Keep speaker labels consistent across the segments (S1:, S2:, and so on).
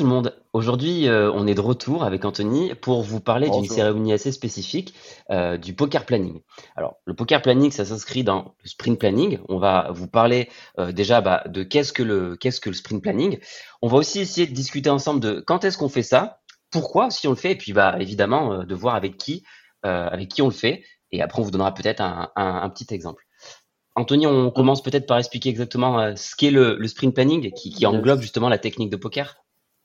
S1: Tout le monde. Aujourd'hui, euh, on est de retour avec Anthony pour vous parler d'une cérémonie assez spécifique euh, du poker planning. Alors, le poker planning, ça s'inscrit dans le sprint planning. On va vous parler euh, déjà bah, de qu'est-ce que le qu'est-ce que le sprint planning. On va aussi essayer de discuter ensemble de quand est-ce qu'on fait ça, pourquoi si on le fait, et puis bah évidemment de voir avec qui avec qui on le fait. Et après, on vous donnera peut-être un, un- un petit exemple. Anthony, on commence peut-être par expliquer exactement ce qu'est le, le sprint planning, qui, englobe justement la technique de poker.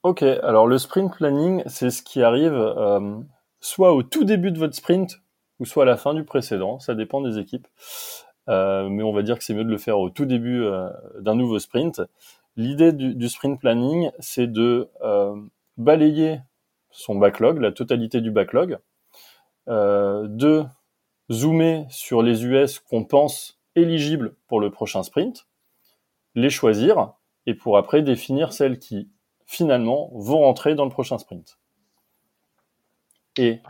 S2: Ok, alors le sprint planning, c'est ce qui arrive euh, soit au tout début de votre sprint ou soit à la fin du précédent, ça dépend des équipes. Euh, mais on va dire que c'est mieux de le faire au tout début euh, d'un nouveau sprint. L'idée du, sprint planning, c'est de balayer son backlog, la totalité du backlog, de zoomer sur les US qu'on pense éligibles pour le prochain sprint, les choisir, et pour après définir celles qui finalement vont rentrer dans le prochain sprint. Et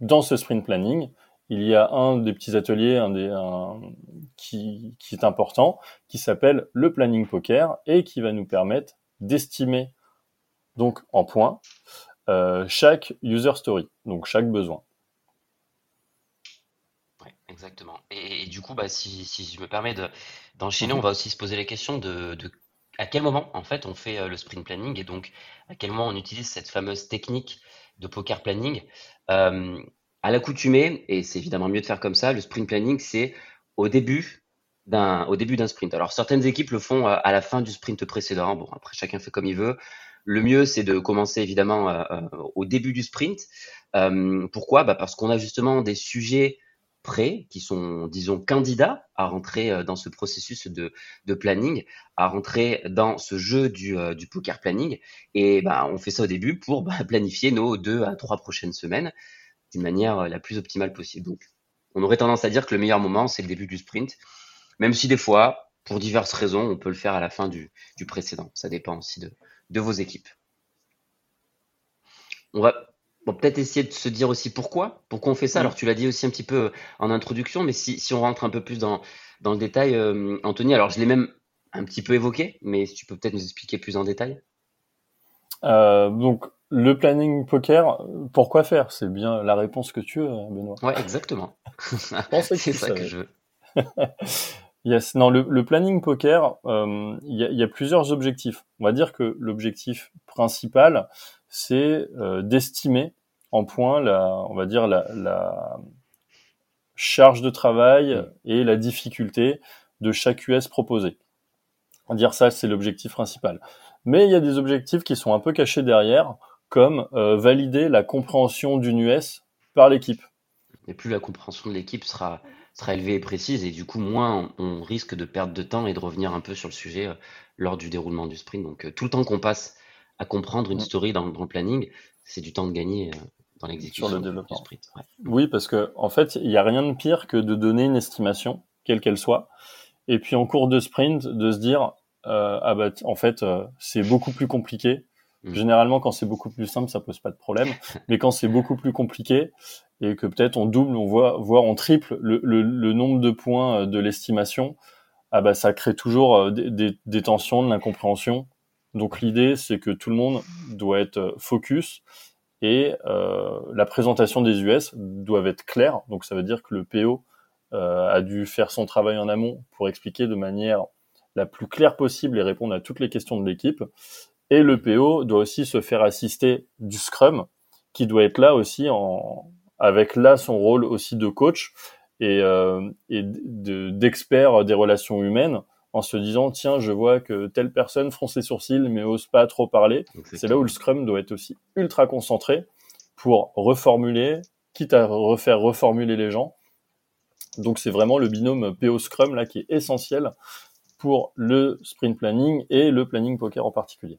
S2: dans ce sprint planning, il y a un des petits ateliers un des, un- qui, qui est important, qui s'appelle le planning poker et qui va nous permettre d'estimer donc en points euh, chaque user story, donc chaque besoin.
S1: Ouais, exactement. Et, et du coup, bah, si, si je me permets de, d'enchaîner,
S2: Mhm.
S1: on va aussi se poser la question de, de à quel moment, en fait, on fait euh, le sprint planning et donc à quel moment on utilise cette fameuse technique de poker planning? Euh, à l'accoutumée, et c'est évidemment mieux de faire comme ça, le sprint planning, c'est au début d'un, au début d'un sprint. Alors, certaines équipes le font euh, à la fin du sprint précédent. Bon, après, chacun fait comme il veut. Le mieux, c'est de commencer évidemment au début du sprint. Pourquoi? Bah Parce qu'on a justement des sujets prêts, qui sont, disons, candidats à rentrer euh, dans ce processus de, planning, à rentrer dans ce jeu du, euh, poker planning. Et bah, on fait ça au début pour bah, planifier nos deux à trois prochaines semaines d'une manière euh, la plus optimale possible. Donc, on aurait tendance à dire que le meilleur moment, c'est le début du sprint, même si des fois, pour diverses raisons, on peut le faire à la fin du, du précédent. Ça dépend aussi de, de vos équipes. On va bon, peut-être essayer de se dire aussi pourquoi, pourquoi on fait ça.
S2: Mm.
S1: Alors tu l'as dit aussi un petit peu en introduction, mais si, si on rentre un peu plus dans, dans le détail, euh, Anthony, alors je l'ai même un petit peu évoqué, mais si tu peux peut-être nous expliquer plus en détail.
S2: Euh, donc le planning poker, pourquoi faire? C'est bien la réponse que tu veux, Benoît.
S1: Ouais, exactement. c'est ça que je veux.
S2: Yes, non, le, le planning poker, euh, il y, a, il y a plusieurs objectifs. On va dire que l'objectif principal, c'est euh, d'estimer en points la, on va dire la, la charge de travail
S1: Mm.
S2: et la difficulté de chaque US proposé. On va dire ça, c'est l'objectif principal. Mais il y a des objectifs qui sont un peu cachés derrière, comme euh, valider la compréhension d'une US par l'équipe.
S1: Et plus la compréhension de l'équipe sera, sera élevée et précise, et du coup, moins on, on risque de perdre de temps et de revenir un peu sur le sujet euh, lors du déroulement du sprint. Donc, euh, tout le temps qu'on passe à comprendre une
S2: Mm.
S1: story dans, dans le planning, c'est du temps de gagner euh, dans l'exécution
S2: Sur le
S1: du- sprint. Ouais.
S2: Oui, parce que en fait, il n'y a rien de pire que de donner une estimation, quelle qu'elle soit, et puis en cours de sprint, de se dire ah bah en fait c'est beaucoup plus compliqué.
S1: Mhm.
S2: Généralement, quand c'est beaucoup plus simple, ça pose pas de problème, mais quand c'est beaucoup plus compliqué et que peut-être on double, on voit, voire on triple le, le, le nombre de points euh, de l'estimation, ah bah ça crée toujours euh, des, des, des tensions, de l'incompréhension. Donc l'idée, c'est que tout le monde doit être euh, focus et euh, la présentation des US doivent être claires. Donc ça veut dire que le PO euh, a dû faire son travail en amont pour expliquer de manière la plus claire possible et répondre à toutes les questions de l'équipe. Et le PO doit aussi se faire assister du Scrum, qui doit être là aussi avec là son rôle aussi de coach et, euh, d'expert des relations humaines en se disant tiens je vois que telle personne fronce les sourcils mais ose pas trop parler c'est là où le Scrum doit être aussi ultra concentré pour reformuler, quitte à refaire reformuler les gens. Donc c'est vraiment le binôme PO Scrum là qui est essentiel pour le sprint planning et le planning poker en particulier.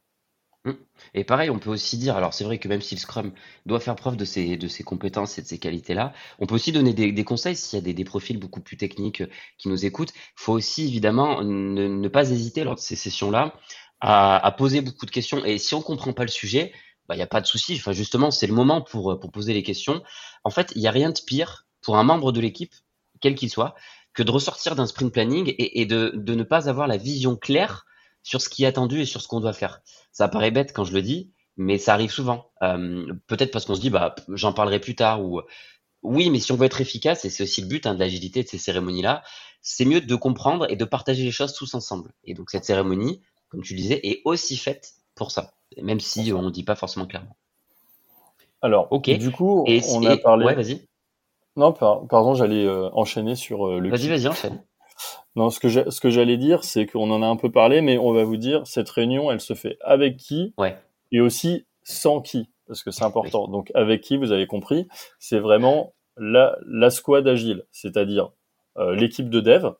S1: Mmh. Et pareil, on peut aussi dire, alors c'est vrai que même si le Scrum doit faire preuve de ses, de compétences et de ses qualités-là, on peut aussi donner des, conseils s'il y a des, profils beaucoup plus techniques euh, qui nous écoutent. Il faut aussi évidemment ne, ne pas hésiter lors de ces sessions-là à, poser beaucoup de questions. Et si on comprend pas le sujet, bah, il n'y a pas de souci. Enfin, justement, c'est le moment pour, pour poser les questions. En fait, il n'y a rien de pire pour un membre de l'équipe, quel qu'il soit, que de ressortir d'un sprint planning et, et de, de ne pas avoir la vision claire sur ce qui est attendu et sur ce qu'on doit faire. Ça paraît bête quand je le dis, mais ça arrive souvent. Euh, peut-être parce qu'on se dit, bah, j'en parlerai plus tard ou oui, mais si on veut être efficace, et c'est aussi le but hein, de l'agilité de ces cérémonies-là, c'est mieux de comprendre et de partager les choses tous ensemble. Et donc cette cérémonie, comme tu le disais, est aussi faite pour ça, même si on ne dit pas forcément clairement.
S2: Alors, ok. Du coup, on a parlé.
S1: Ouais, vas-y.
S2: Non, pardon, j'allais euh, enchaîner sur euh, le.
S1: Vas-y, vas-y, enchaîne.
S2: Non, ce que ce que j'allais dire, c'est qu'on en a un peu parlé, mais on va vous dire cette réunion, elle se fait avec qui
S1: ouais.
S2: et aussi sans qui, parce que c'est important. Donc avec qui, vous avez compris, c'est vraiment la, la squad agile, c'est-à-dire euh, l'équipe de dev,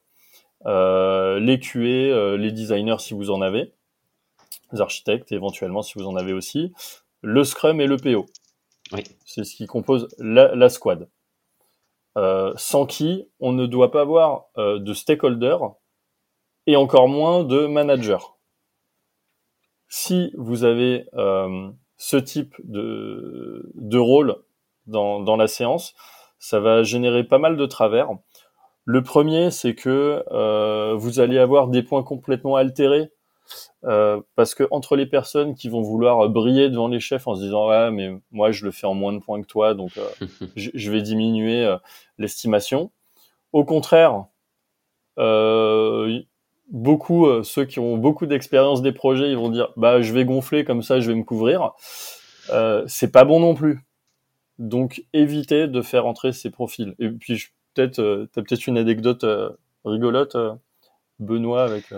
S2: euh, les QA, euh, les designers si vous en avez, les architectes éventuellement si vous en avez aussi, le Scrum et le PO.
S1: Oui.
S2: C'est ce qui compose la, la squad. Euh, sans qui on ne doit pas avoir euh, de stakeholder et encore moins de manager. Si vous avez euh, ce type de, rôle dans, la séance, ça va générer pas mal de travers. Le premier, c'est que vous allez avoir des points complètement altérés euh, parce que entre les personnes qui vont vouloir briller devant les chefs en se disant ouais mais moi je le fais en moins de points que toi donc euh, je, vais diminuer euh, l'estimation. Au contraire, beaucoup ceux qui ont beaucoup d'expérience des projets ils vont dire bah je vais gonfler comme ça je vais me couvrir. c'est pas bon non plus. Donc évitez de faire entrer ces profils. Et puis peut-être t'as peut-être une anecdote rigolote Benoît avec.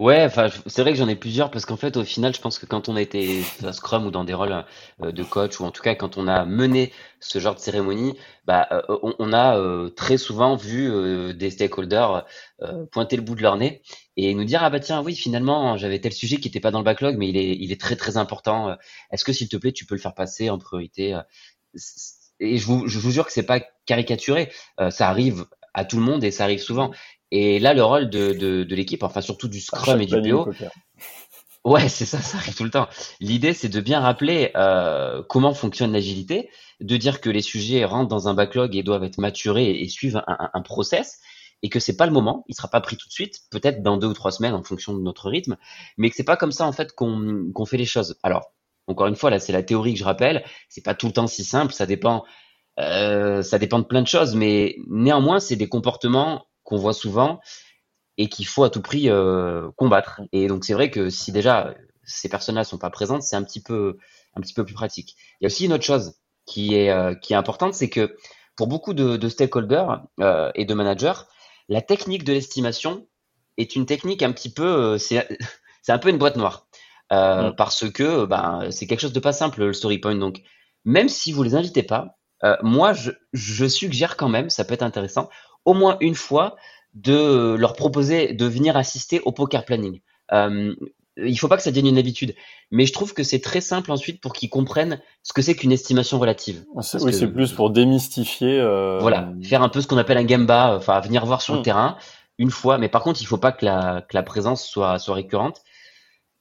S1: Ouais, enfin, c'est vrai que j'en ai plusieurs parce qu'en fait, au final, je pense que quand on a été à Scrum ou dans des rôles euh, de coach ou en tout cas quand on a mené ce genre de cérémonie, bah, euh, on, a euh, très souvent vu des stakeholders pointer le bout de leur nez et nous dire ah bah tiens oui finalement j'avais tel sujet qui n'était pas dans le backlog mais il est il est très très important. Est-ce que s'il te plaît tu peux le faire passer en priorité Et je vous je vous jure que c'est pas caricaturé, ça arrive à tout le monde et ça arrive souvent. Et là, le rôle de, de, de l'équipe, enfin surtout du Scrum et du PO, ouais, c'est ça, ça arrive tout le temps. L'idée, c'est de bien rappeler euh, comment fonctionne l'agilité, de dire que les sujets rentrent dans un backlog et doivent être maturés et, suivent un, un, process, et que c'est pas le moment, il sera pas pris tout de suite, peut-être dans deux ou trois semaines en fonction de notre rythme, mais que c'est pas comme ça en fait qu'on qu'on fait les choses. Alors, encore une fois, là, c'est la théorie que je rappelle, c'est pas tout le temps si simple, ça dépend. Euh, ça dépend de plein de choses, mais néanmoins, c'est des comportements qu'on voit souvent et qu'il faut à tout prix euh, combattre. Et donc c'est vrai que si déjà ces personnes-là sont pas présentes, c'est un petit peu un petit peu plus pratique. Il y a aussi une autre chose qui est euh, qui est importante, c'est que pour beaucoup de, de stakeholders euh, et de managers, la technique de l'estimation est une technique un petit peu c'est c'est un peu une boîte noire mm. parce que ben c'est quelque chose de pas simple le story point. Donc même si vous les invitez pas, moi je, je suggère quand même, ça peut être intéressant au moins une fois de leur proposer de venir assister au poker planning. Euh, il faut pas que ça devienne une habitude, mais je trouve que c'est très simple ensuite pour qu'ils comprennent ce que c'est qu'une estimation relative.
S2: oui, c'est plus pour démystifier. Euh...
S1: Voilà, faire un peu ce qu'on appelle un gamba, enfin venir voir sur le mm. terrain une fois, mais par contre, il faut pas que la, que la présence soit, soit récurrente.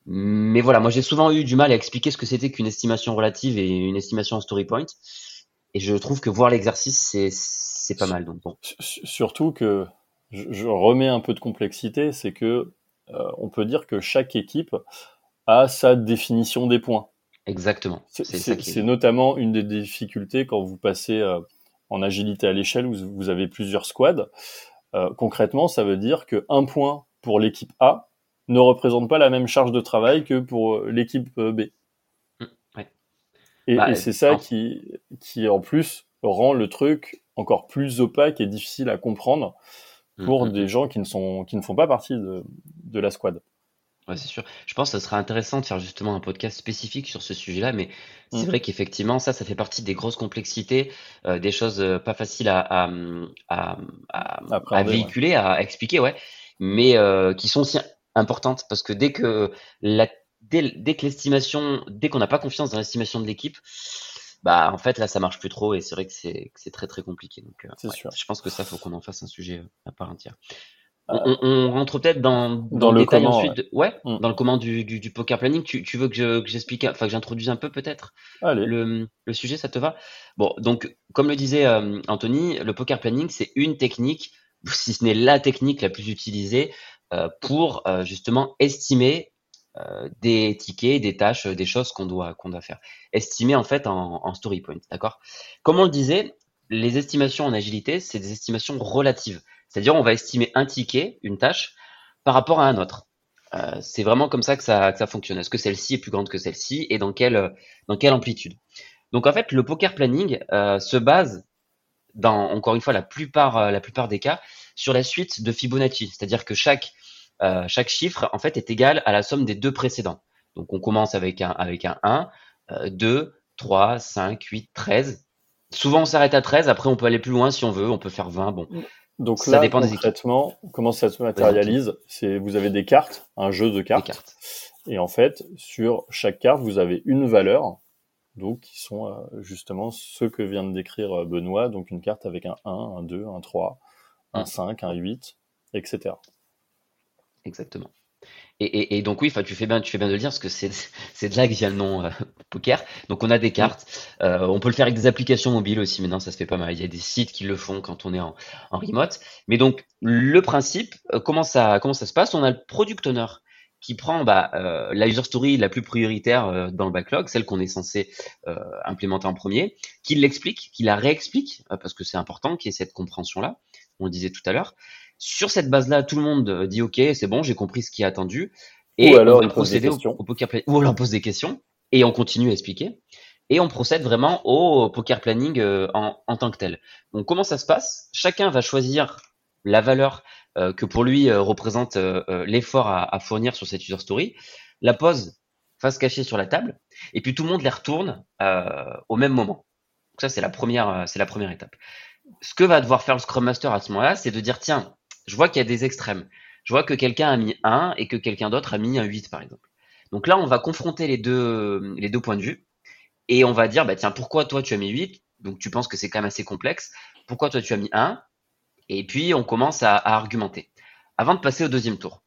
S1: Mais voilà, moi j'ai souvent eu du mal à expliquer ce que c'était qu'une estimation relative et une estimation en story point. Et je trouve que voir l'exercice, c'est c'est pas mal. Donc bon.
S2: Surtout que je, remets un peu de complexité, c'est que euh, on peut dire que chaque équipe a sa définition des points.
S1: Exactement.
S2: C'est notamment une des difficultés quand vous passez euh, en agilité à l'échelle où vous avez plusieurs squads. Euh, concrètement, ça veut dire que un point pour l'équipe A ne représente pas la même charge de travail que pour l'équipe B.
S1: Mmh,
S2: et, bah, et c'est ça qui, qui en plus rend le truc encore plus opaque et difficile à comprendre pour mm, mm, des mm. gens qui ne sont qui ne font pas partie de, de la squad.
S1: Ouais, c'est sûr. Je pense que ce serait intéressant de faire justement un podcast spécifique sur ce sujet-là, mais c'est vrai qu'effectivement, ça, ça fait partie des grosses complexités, euh, des choses euh, pas faciles à, à, à, à véhiculer, à expliquer, ouais, mais euh, qui sont aussi importantes parce que dès que la dès, dès que l'estimation, dès qu'on n'a pas confiance dans l'estimation de l'équipe, bah en fait là ça marche plus trop et c'est vrai que c'est c'est très très compliqué. Donc euh, sûr. je pense que ça faut qu'on en fasse un sujet euh, à part entière. On, on, rentre peut-être dans, dans, le détail ensuite. Ouais, dans le comment du, du, du, poker planning. Tu, tu veux que, je, que j'explique, enfin que j'introduise un peu peut-être le, le sujet, ça te va? Bon, donc comme le disait euh, Anthony, le poker planning c'est une technique, si ce n'est la technique la plus utilisée euh, pour euh, justement estimer des tickets, des tâches, des choses qu'on doit faire. Estimer en fait en, story point, d'accord? Comme on le disait, les estimations en agilité, c'est des estimations relatives. C'est-à-dire, on va estimer un ticket, une tâche, par rapport à un autre. Euh, c'est vraiment comme ça que ça, fonctionne. Est-ce que celle-ci est plus grande que celle-ci et dans quelle, amplitude? Donc en fait, le poker planning euh, se base, dans encore une fois euh, la plupart des cas, sur la suite de Fibonacci. C'est-à-dire que chaque, chaque chiffre en fait est égal à la somme des deux précédents. Donc on commence avec un, avec un 1, 2, 3, 5, 8, 13. Souvent on s'arrête à 13, après on peut aller plus loin si on veut, on peut faire 20. Bon,
S2: donc ça là, dépend concrètement, comment ça se matérialise? C'est vous avez des cartes, un jeu de cartes, et en fait, sur chaque carte, vous avez une valeur, donc qui sont euh, justement ceux que vient de décrire euh, Benoît, donc une carte avec un 1, un 2, un 3, un 5, un 8, etc.
S1: Exactement. Et, donc oui, tu fais bien, tu fais bien de le dire parce que c'est de là que vient le nom euh, poker. Donc on a des cartes. Euh, on peut le faire avec des applications mobiles aussi. Maintenant, ça se fait pas mal. Il y a des sites qui le font quand on est en, remote. Mais donc le principe, euh, comment ça comment ça se passe? On a le product owner qui prend bah, la user story la plus prioritaire dans le backlog, celle qu'on est censé implémenter en premier, qui l'explique, qui la réexplique parce que c'est important qu'il y ait cette compréhension là. On le disait tout à l'heure. Sur cette base-là, tout le monde euh, dit OK, c'est bon, j'ai compris ce qui est attendu.
S2: Et alors, on va procéder au,
S1: poker planning. Ou alors on pose des questions et on continue à expliquer. Et on procède vraiment au poker planning euh, en, tant que tel. Donc comment ça se passe? Chacun va choisir la valeur euh, que pour lui représente l'effort à, fournir sur cette user story, la pose face cachée sur la table, et puis tout le monde les retourne au même moment. Donc ça c'est la première, c'est la première étape. Ce que va devoir faire le Scrum Master à ce moment-là, c'est de dire tiens, je vois qu'il y a des extrêmes. Je vois que quelqu'un a mis 1 et que quelqu'un d'autre a mis un 8, par exemple. Donc là, on va confronter les deux, points de vue et on va dire, bah, tiens, pourquoi toi tu as mis 8 Donc tu penses que c'est quand même assez complexe. Pourquoi toi tu as mis 1 Et puis on commence à, argumenter avant de passer au deuxième tour.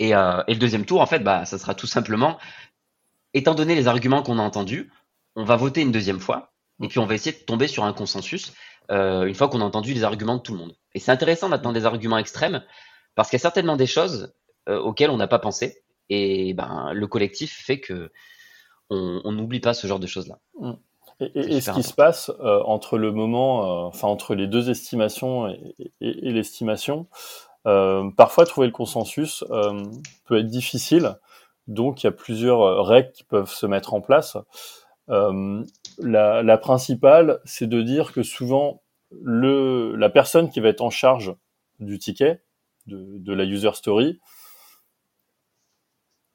S1: Et, euh, et, le deuxième tour, en fait, bah, ça sera tout simplement, étant donné les arguments qu'on a entendus, on va voter une deuxième fois et puis on va essayer de tomber sur un consensus euh, une fois qu'on a entendu les arguments de tout le monde. Et c'est intéressant d'attendre des arguments extrêmes parce qu'il y a certainement des choses euh, auxquelles on n'a pas pensé. Et ben, le collectif fait que on n'oublie pas ce genre de choses-là.
S2: Mm. Et, ce qui se passe euh, entre le moment, enfin entre les deux estimations et, et l'estimation, parfois trouver le consensus peut être difficile. Donc il y a plusieurs règles qui peuvent se mettre en place. Euh, la, la, principale, c'est de dire que souvent, le, la personne qui va être en charge du ticket, de, de la user story,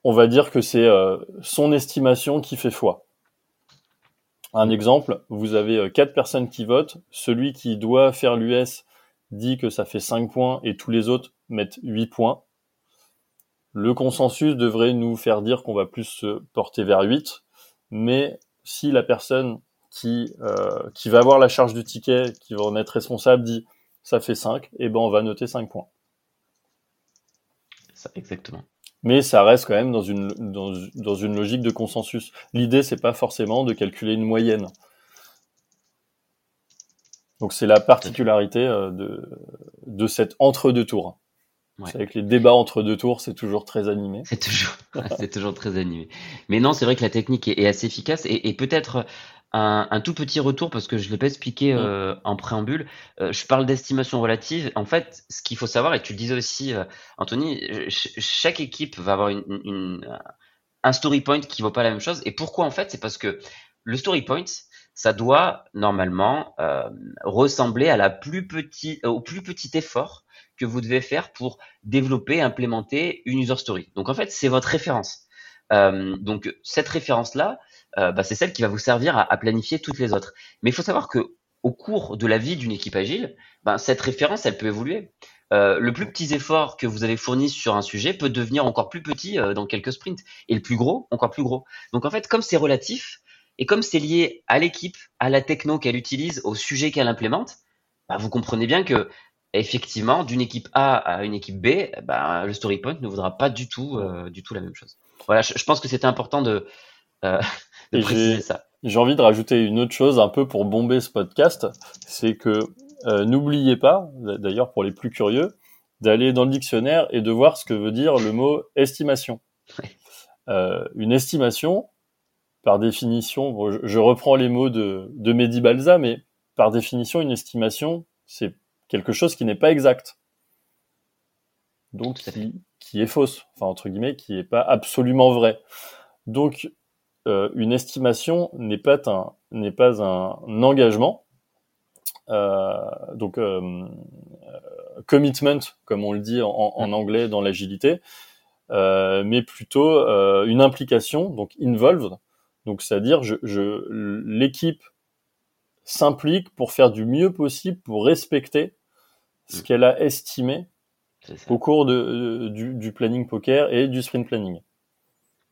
S2: on va dire que c'est euh, son estimation qui fait foi. Un exemple, vous avez euh, quatre personnes qui votent, celui qui doit faire l'US dit que ça fait 5 points et tous les autres mettent 8 points. Le consensus devrait nous faire dire qu'on va plus se porter vers 8, mais si la personne qui, euh, qui va avoir la charge du ticket, qui va en être responsable, dit ça fait 5, et ben on va noter 5 points.
S1: Ça, exactement.
S2: Mais ça reste quand même dans une, dans, dans une logique de consensus. L'idée, c'est pas forcément de calculer une moyenne. Donc c'est la particularité euh, de, de cet entre-deux tours. Ouais. Que les débats entre deux tours, c'est toujours très animé.
S1: C'est toujours, c'est toujours très animé. Mais non, c'est vrai que la technique est, assez efficace et, et peut-être un, un, tout petit retour parce que je l'ai pas expliqué euh, en préambule. Euh, je parle d'estimation relative. En fait, ce qu'il faut savoir et tu le disais aussi, euh, Anthony, chaque équipe va avoir une, une, un story point qui vaut pas la même chose. Et pourquoi en fait C'est parce que le story point, ça doit normalement euh, ressembler à la plus petit, au plus petit effort que vous devez faire pour développer, implémenter une user story. Donc en fait, c'est votre référence. Euh, donc cette référence-là, euh, bah, c'est celle qui va vous servir à, planifier toutes les autres. Mais il faut savoir que au cours de la vie d'une équipe agile, ben, cette référence, elle peut évoluer. euh, le plus petit effort que vous avez fourni sur un sujet peut devenir encore plus petit euh, dans quelques sprints, et le plus gros, encore plus gros. Donc en fait, comme c'est relatif, et comme c'est lié à l'équipe, à la techno qu'elle utilise, au sujet qu'elle implémente, bah, vous comprenez bien que effectivement, d'une équipe A à une équipe B, bah, le story point ne voudra pas du tout, euh, du tout la même chose. Voilà, je, pense que c'était important de, de préciser ça.
S2: J'ai envie de rajouter une autre chose un peu pour bomber ce podcast, c'est que euh, n'oubliez pas, d'ailleurs pour les plus curieux, d'aller dans le dictionnaire et de voir ce que veut dire le mot estimation. Euh, une estimation, par définition, je, reprends les mots de, de Mehdi Balza, mais par définition, une estimation, c'est quelque chose qui n'est pas exact. Donc qui, qui, est fausse, enfin entre guillemets, qui n'est pas absolument vrai. Donc euh, une estimation n'est pas un n'est pas un engagement, euh, donc euh, commitment, comme on le dit en, en anglais dans l'agilité, mais plutôt une implication, donc involved. Donc c'est-à-dire je, je l'équipe s'implique pour faire du mieux possible pour respecter ce mm. qu'elle a estimé au cours de, du, du, planning poker et du sprint planning.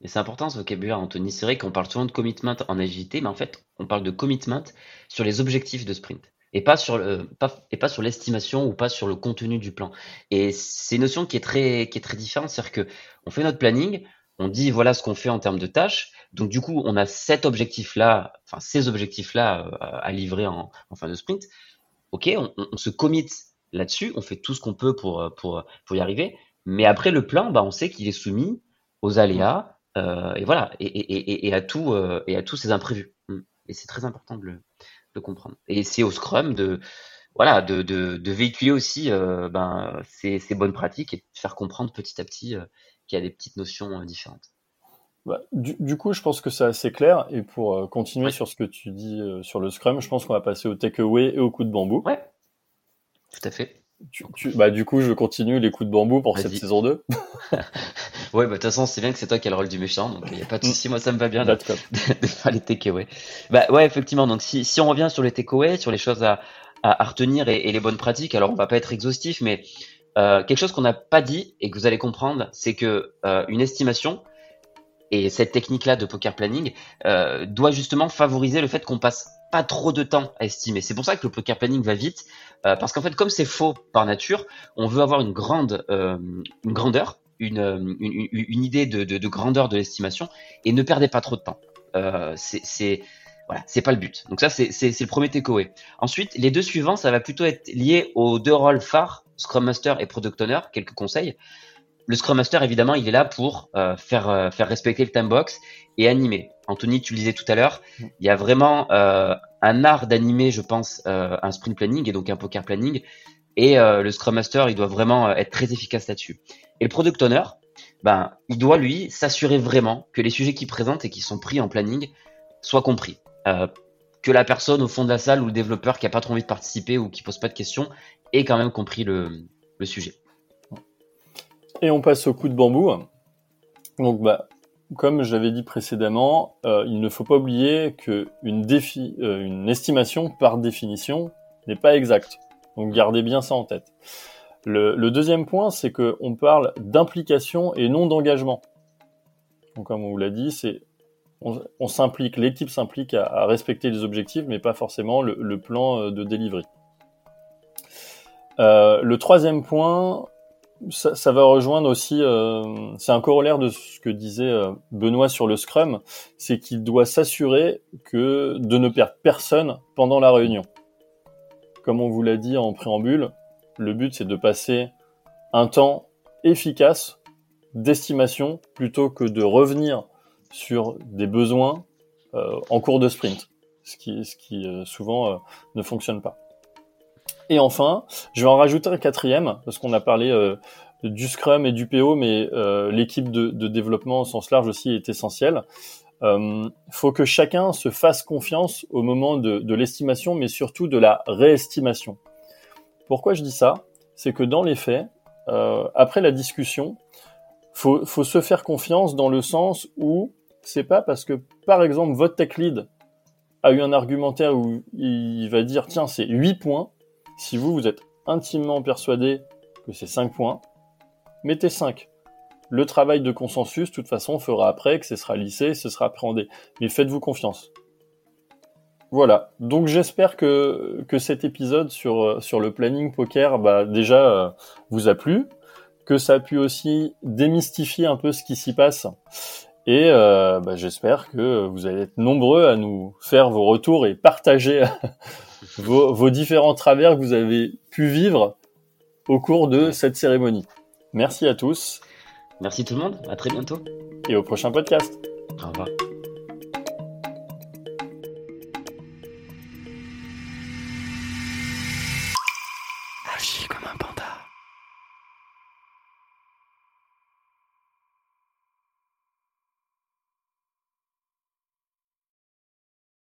S1: Et c'est important ce vocabulaire, Anthony. C'est vrai qu'on parle souvent de commitment en agilité, mais en fait, on parle de commitment sur les objectifs de sprint et pas sur le, pas, et pas sur l'estimation ou pas sur le contenu du plan. Et c'est une notion qui est très, qui est très différente. C'est-à-dire que on fait notre planning, on dit voilà ce qu'on fait en termes de tâches. Donc du coup, on a cet objectif-là, enfin ces objectifs-là euh, à livrer en, fin de sprint. Ok, on, se commit là-dessus, on fait tout ce qu'on peut pour, pour, pour y arriver. Mais après le plan, bah, on sait qu'il est soumis aux aléas, euh, et voilà, et, et, et, à tout, euh, et à tous ces imprévus. Mm. Et c'est très important de le, de comprendre. Et c'est au Scrum de, voilà, de, de, de véhiculer aussi euh, ben, ces, ces, bonnes pratiques et de faire comprendre petit à petit qu'il y a des petites notions différentes.
S2: Bah, du, du, coup, je pense que c'est assez clair. Et pour continuer sur ce que tu dis sur le Scrum, je pense qu'on va passer au takeaway et au coup de bambou.
S1: Ouais, tout à fait.
S2: Tu, tu, bah, du coup, je continue les coups de bambou pour cette saison 2.
S1: ouais, bah, de toute façon, c'est bien que c'est toi qui as le rôle du méchant, donc il n'y a pas de souci. Moi, ça me va bien de, de, faire les takeaways. Bah, ouais, effectivement. Donc, si, si on revient sur les takeaways, sur les choses à, à, retenir et, et, les bonnes pratiques, alors on va pas être exhaustif, mais euh, quelque chose qu'on n'a pas dit et que vous allez comprendre, c'est que euh, une estimation, et cette technique-là de poker planning euh, doit justement favoriser le fait qu'on passe pas trop de temps à estimer. C'est pour ça que le poker planning va vite, euh, parce qu'en fait, comme c'est faux par nature, on veut avoir une grande, euh, grandeur, une, euh, idée de, de, de, grandeur de l'estimation, et ne perdez pas trop de temps. C'est voilà, c'est pas le but. Donc ça, c'est le premier takeaway. Ensuite, les deux suivants, ça va plutôt être lié aux deux rôles phares, Scrum Master et Product Owner. Quelques conseils. Le Scrum Master, évidemment, il est là pour euh, faire, euh, faire respecter le time box et animer. Anthony, tu le disais tout à l'heure, il y a vraiment euh, un art d'animer, je pense, euh, un sprint planning et donc un poker planning. Et euh, le Scrum Master, il doit vraiment être très efficace là-dessus. Et le Product Owner, ben, il doit lui s'assurer vraiment que les sujets qu'il présente et qui sont pris en planning soient compris. que la personne au fond de la salle ou le développeur qui a pas trop envie de participer ou qui pose pas de questions ait quand même compris le, le sujet.
S2: Et on passe au coup de bambou. Donc, bah, comme j'avais dit précédemment, euh, il ne faut pas oublier que euh, une estimation, par définition, n'est pas exacte. Donc gardez bien ça en tête. Le, deuxième point, c'est qu'on parle d'implication et non d'engagement. Donc comme on vous l'a dit, c'est on, s'implique, l'équipe s'implique à, respecter les objectifs, mais pas forcément le, plan euh, de delivery. Le troisième point, ça, va rejoindre aussi, euh, c'est un corollaire de ce que disait euh, Benoît sur le Scrum, c'est qu'il doit s'assurer que de ne perdre personne pendant la réunion. Comme on vous l'a dit en préambule, le but c'est de passer un temps efficace d'estimation plutôt que de revenir sur des besoins euh, en cours de sprint, ce qui, souvent ne fonctionne pas. Et enfin, je vais en rajouter un quatrième, parce qu'on a parlé euh, du Scrum et du PO, mais euh, l'équipe de, de, développement au sens large aussi est essentielle. Euh, faut que chacun se fasse confiance au moment de, de l'estimation, mais surtout de la réestimation. Pourquoi je dis ça? C'est que dans les faits, euh, après la discussion, faut, faut se faire confiance dans le sens où c'est pas parce que, par exemple, votre tech lead a eu un argumentaire où il va dire tiens c'est 8 points si vous, vous êtes intimement persuadé que c'est 5 points, mettez 5. Le travail de consensus, de toute façon, fera après que ce sera lissé, ce sera appréhendé. Mais faites-vous confiance. Voilà. Donc j'espère que, que cet épisode sur, sur le planning poker, bah, déjà, euh, vous a plu, que ça a pu aussi démystifier un peu ce qui s'y passe. Et euh, bah, j'espère que vous allez être nombreux à nous faire vos retours et partager vos, vos différents travers que vous avez pu vivre au cours de cette cérémonie. Merci à tous.
S1: Merci tout le monde. À très bientôt.
S2: Et au prochain podcast.
S1: Au revoir.